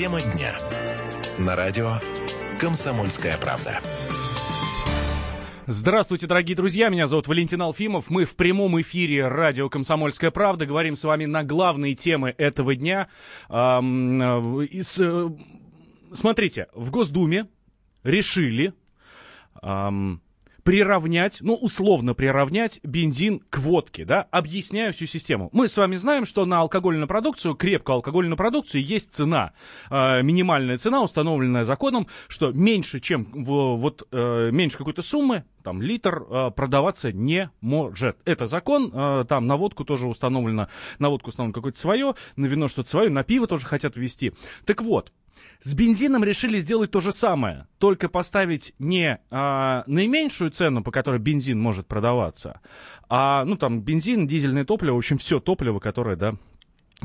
Тема дня. На радио «Комсомольская правда». Здравствуйте, дорогие друзья, меня зовут Валентин Алфимов. Мы в прямом эфире радио «Комсомольская правда». Говорим с вами на главные темы этого дня. Э, э, смотрите, в Госдуме решили приравнять, ну, условно приравнять бензин к водке, да, объясняю всю систему. Мы с вами знаем, что на алкогольную продукцию, крепкую алкогольную продукцию есть цена, э, минимальная цена, установленная законом, что меньше, чем вот, э, меньше какой-то суммы, там, литр э, продаваться не может. Это закон, э, там на водку тоже установлено, на водку установлено какое-то свое, на вино что-то свое, на пиво тоже хотят ввести. Так вот, с бензином решили сделать то же самое, только поставить не а, наименьшую цену, по которой бензин может продаваться, а, ну, там, бензин, дизельное топливо, в общем, все топливо, которое, да,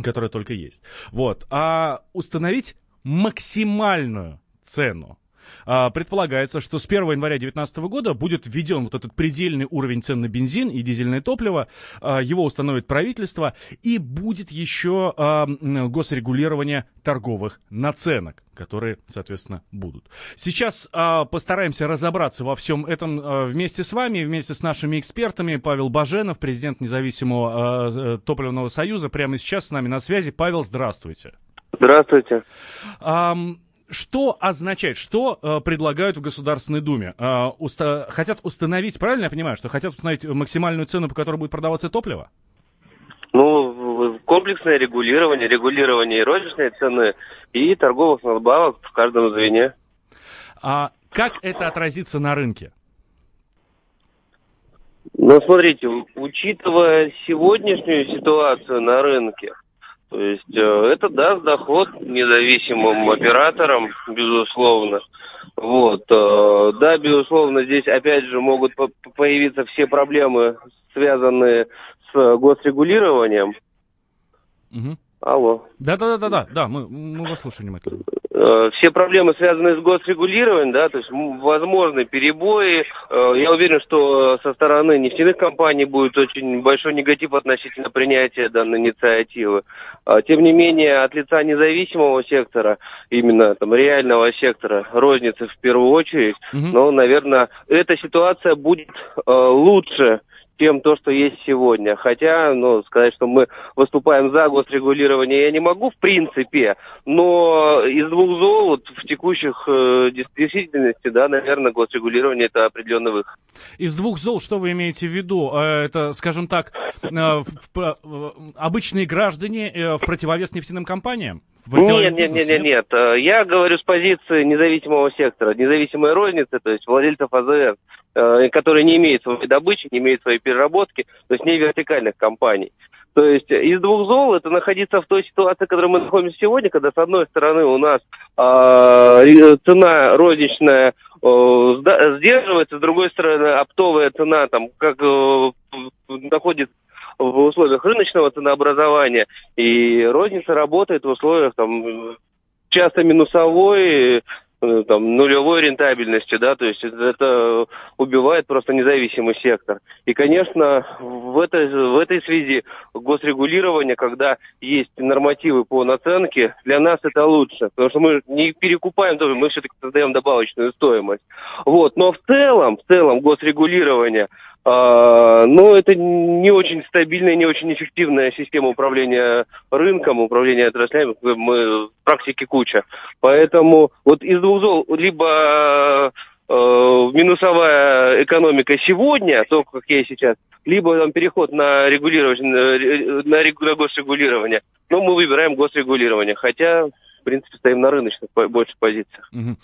которое только есть. Вот, а установить максимальную цену. А, предполагается, что с 1 января 2019 года будет введен вот этот предельный уровень цен на бензин и дизельное топливо. А, его установит правительство. И будет еще а, госрегулирование торговых наценок которые, соответственно, будут. Сейчас э, постараемся разобраться во всем этом э, вместе с вами, вместе с нашими экспертами. Павел Баженов, президент независимого э, топливного союза, прямо сейчас с нами на связи. Павел, здравствуйте. Здравствуйте. Um, что означает, что э, предлагают в Государственной Думе? Э, уста- хотят установить, правильно я понимаю, что хотят установить максимальную цену, по которой будет продаваться топливо? Ну, комплексное регулирование, регулирование и розничной цены, и торговых надбавок в каждом звене. А как это отразится на рынке? Ну, смотрите, учитывая сегодняшнюю ситуацию на рынке, то есть э, это даст доход независимым операторам, безусловно. Вот. Э, да, безусловно, здесь опять же могут появиться все проблемы, связанные с госрегулированием. Угу. Алло. Да-да-да-да, да, мы, мы вас слушаем внимательно. Э, все проблемы, связанные с госрегулированием, да, то есть возможны перебои. Э, я уверен, что со стороны нефтяных компаний будет очень большой негатив относительно принятия данной инициативы. А, тем не менее, от лица независимого сектора, именно там реального сектора, розницы в первую очередь, угу. но, наверное, эта ситуация будет э, лучше чем то, что есть сегодня. Хотя, ну, сказать, что мы выступаем за госрегулирование, я не могу в принципе, но из двух зол вот, в текущих э, действительности, да, наверное, госрегулирование это определенный выход. Из двух зол что вы имеете в виду? Э, это, скажем так, э, обычные граждане э, в противовес нефтяным компаниям? Нет, нет, нет, нет, нет. Я говорю с позиции независимого сектора, независимой розницы, то есть владельцев АЗС. Э, которые не имеют своей добычи, не имеют своей переработки, то есть не вертикальных компаний. То есть из двух зол это находиться в той ситуации, в которой мы находимся сегодня, когда с одной стороны у нас э, цена розничная э, сдерживается, с другой стороны оптовая цена там как э, находится в условиях рыночного ценообразования, и розница работает в условиях там часто минусовой, там, нулевой рентабельности, да, то есть это убивает просто независимый сектор. И, конечно, в этой, в этой связи госрегулирование, когда есть нормативы по наценке, для нас это лучше, потому что мы не перекупаем тоже, мы все-таки создаем добавочную стоимость. Вот, но в целом, в целом госрегулирование но это не очень стабильная, не очень эффективная система управления рынком, управления отраслями. Мы в практике куча. Поэтому вот из двух зол либо э, минусовая экономика сегодня, то, как я сейчас, либо там, переход на регулирование, на, на госрегулирование. Но мы выбираем госрегулирование, хотя принципе, стоим на рыночных больше позициях. Угу.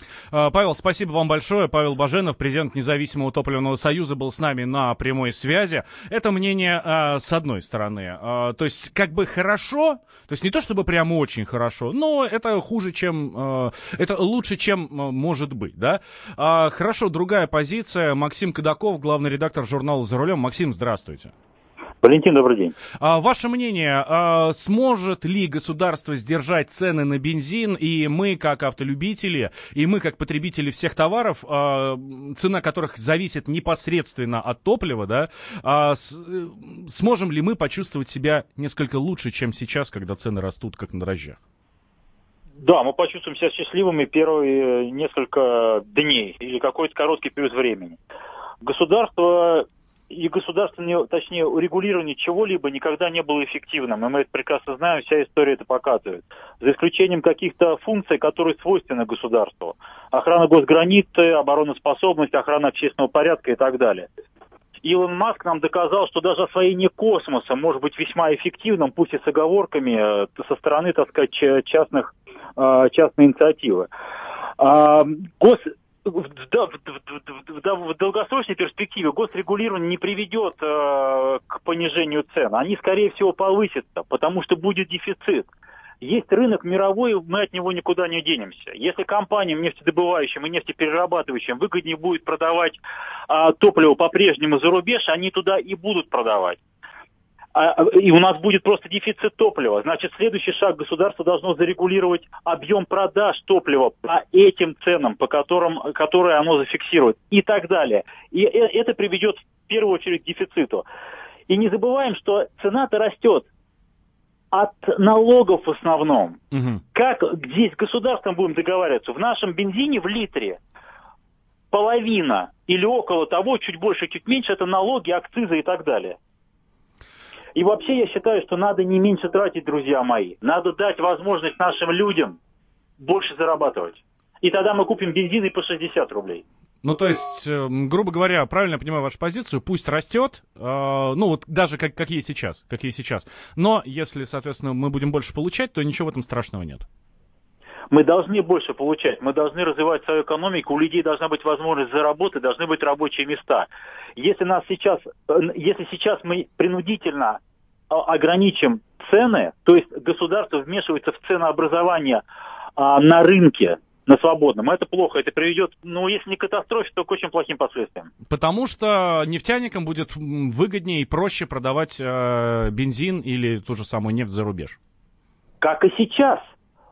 Павел, спасибо вам большое. Павел Баженов, президент Независимого топливного союза, был с нами на прямой связи. Это мнение а, с одной стороны. А, то есть, как бы хорошо, то есть не то чтобы прям очень хорошо, но это хуже, чем... Это лучше, чем может быть, да? Хорошо, другая позиция. Максим Кадаков, главный редактор журнала «За рулем». Максим, здравствуйте. Валентин, добрый день. А, ваше мнение, а, сможет ли государство сдержать цены на бензин, и мы, как автолюбители, и мы, как потребители всех товаров, а, цена которых зависит непосредственно от топлива, да, а, с, э, сможем ли мы почувствовать себя несколько лучше, чем сейчас, когда цены растут, как на дрожжах? Да, мы почувствуем себя счастливыми первые несколько дней или какой-то короткий период времени. Государство и государственное, точнее, урегулирование чего-либо никогда не было эффективным. И мы это прекрасно знаем, вся история это показывает. За исключением каких-то функций, которые свойственны государству. Охрана госграницы, обороноспособность, охрана общественного порядка и так далее. Илон Маск нам доказал, что даже освоение космоса может быть весьма эффективным, пусть и с оговорками, э, со стороны, так сказать, частных, э, частной инициативы. А, гос, в, в, в, долгосрочной перспективе госрегулирование не приведет э, к понижению цен. Они, скорее всего, повысятся, потому что будет дефицит. Есть рынок мировой, мы от него никуда не денемся. Если компаниям нефтедобывающим и нефтеперерабатывающим выгоднее будет продавать а, топливо по-прежнему за рубеж, они туда и будут продавать. А, а, и у нас будет просто дефицит топлива. Значит, следующий шаг государство должно зарегулировать объем продаж топлива по этим ценам, по которым, которые оно зафиксирует и так далее. И э, это приведет в первую очередь к дефициту. И не забываем, что цена-то растет от налогов в основном. Угу. Как здесь с государством будем договариваться? В нашем бензине в литре половина или около того, чуть больше, чуть меньше, это налоги, акцизы и так далее. И вообще я считаю, что надо не меньше тратить, друзья мои. Надо дать возможность нашим людям больше зарабатывать. И тогда мы купим бензин и по 60 рублей. Ну, то есть, э, грубо говоря, правильно я понимаю вашу позицию, пусть растет, э, ну, вот даже как, как есть сейчас, как есть сейчас. Но если, соответственно, мы будем больше получать, то ничего в этом страшного нет. Мы должны больше получать, мы должны развивать свою экономику, у людей должна быть возможность заработать, должны быть рабочие места. Если нас сейчас, э, если сейчас мы принудительно а, ограничим цены, то есть государство вмешивается в ценообразование а, на рынке, на свободном. Это плохо, это приведет, ну, если не к катастрофе, то к очень плохим последствиям. Потому что нефтяникам будет выгоднее и проще продавать э, бензин или ту же самую нефть за рубеж. Как и сейчас.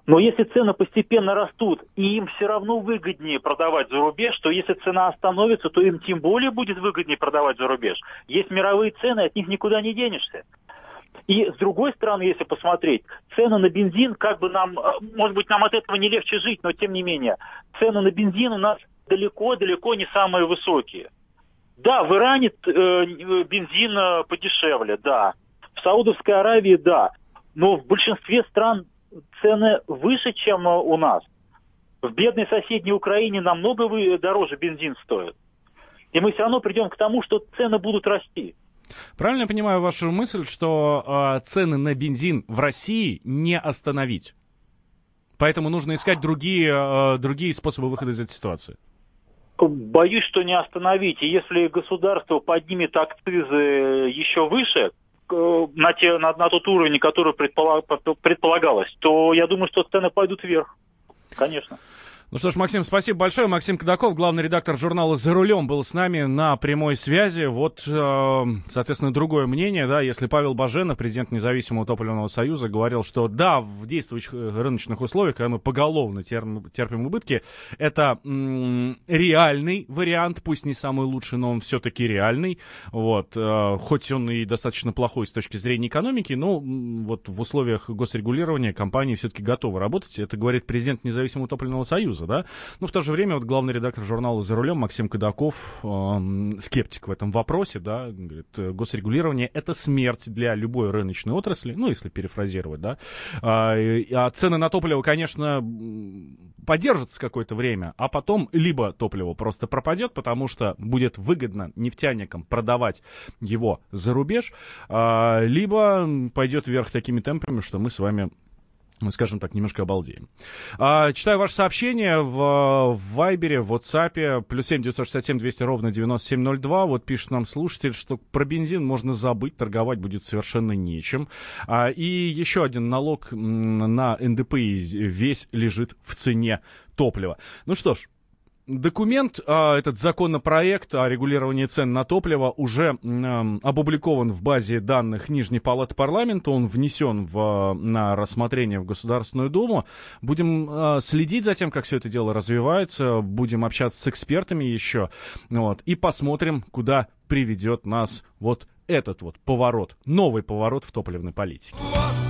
Но если цены постепенно растут, и им все равно выгоднее продавать за рубеж, то если цена остановится, то им тем более будет выгоднее продавать за рубеж. Есть мировые цены, от них никуда не денешься. И с другой стороны, если посмотреть, цены на бензин, как бы нам, э, может быть, нам от этого не легче жить, но тем не менее, цены на бензин у нас далеко-далеко не самые высокие. Да, в Иране э, бензин э, подешевле, да. В Саудовской Аравии, да. Но в большинстве стран цены выше, чем э, у нас. В бедной соседней Украине намного дороже бензин стоит. И мы все равно придем к тому, что цены будут расти. Правильно я понимаю вашу мысль, что э, цены на бензин в России не остановить? Поэтому нужно искать другие, э, другие способы выхода из этой ситуации. Боюсь, что не остановить. И если государство поднимет акцизы еще выше, на, те, на, на тот уровень, который предполагалось, то я думаю, что цены пойдут вверх. Конечно. Ну что ж, Максим, спасибо большое. Максим Кадаков, главный редактор журнала «За рулем», был с нами на прямой связи. Вот, э, соответственно, другое мнение, да, если Павел Баженов, президент Независимого топливного союза, говорил, что да, в действующих э, рыночных условиях, когда мы поголовно терпим убытки, это реальный вариант, пусть не самый лучший, но он все-таки реальный. Вот, э, хоть он и достаточно плохой с точки зрения экономики, но вот в условиях госрегулирования компании все-таки готовы работать. Это говорит президент Независимого топливного союза. Союза, да. Но в то же время вот главный редактор журнала «За рулем» Максим Кадаков, э, скептик в этом вопросе, да, говорит, «Э, госрегулирование — это смерть для любой рыночной отрасли, ну, если перефразировать, да. А, а цены на топливо, конечно, поддержатся какое-то время, а потом либо топливо просто пропадет, потому что будет выгодно нефтяникам продавать его за рубеж, а, либо пойдет вверх такими темпами, что мы с вами мы, скажем так, немножко обалдеем. А, читаю ваше сообщение в, Вайбере, в WhatsApp, плюс 7 967 200 ровно 9702. Вот пишет нам слушатель, что про бензин можно забыть, торговать будет совершенно нечем. А, и еще один налог на НДПИ весь лежит в цене топлива. Ну что ж, Документ, а, этот законопроект о регулировании цен на топливо уже опубликован в базе данных Нижней Палаты Парламента. Он внесен в, на рассмотрение в Государственную Думу. Будем а, следить за тем, как все это дело развивается. Будем общаться с экспертами еще. Вот, и посмотрим, куда приведет нас вот этот вот поворот, новый поворот в топливной политике. Вот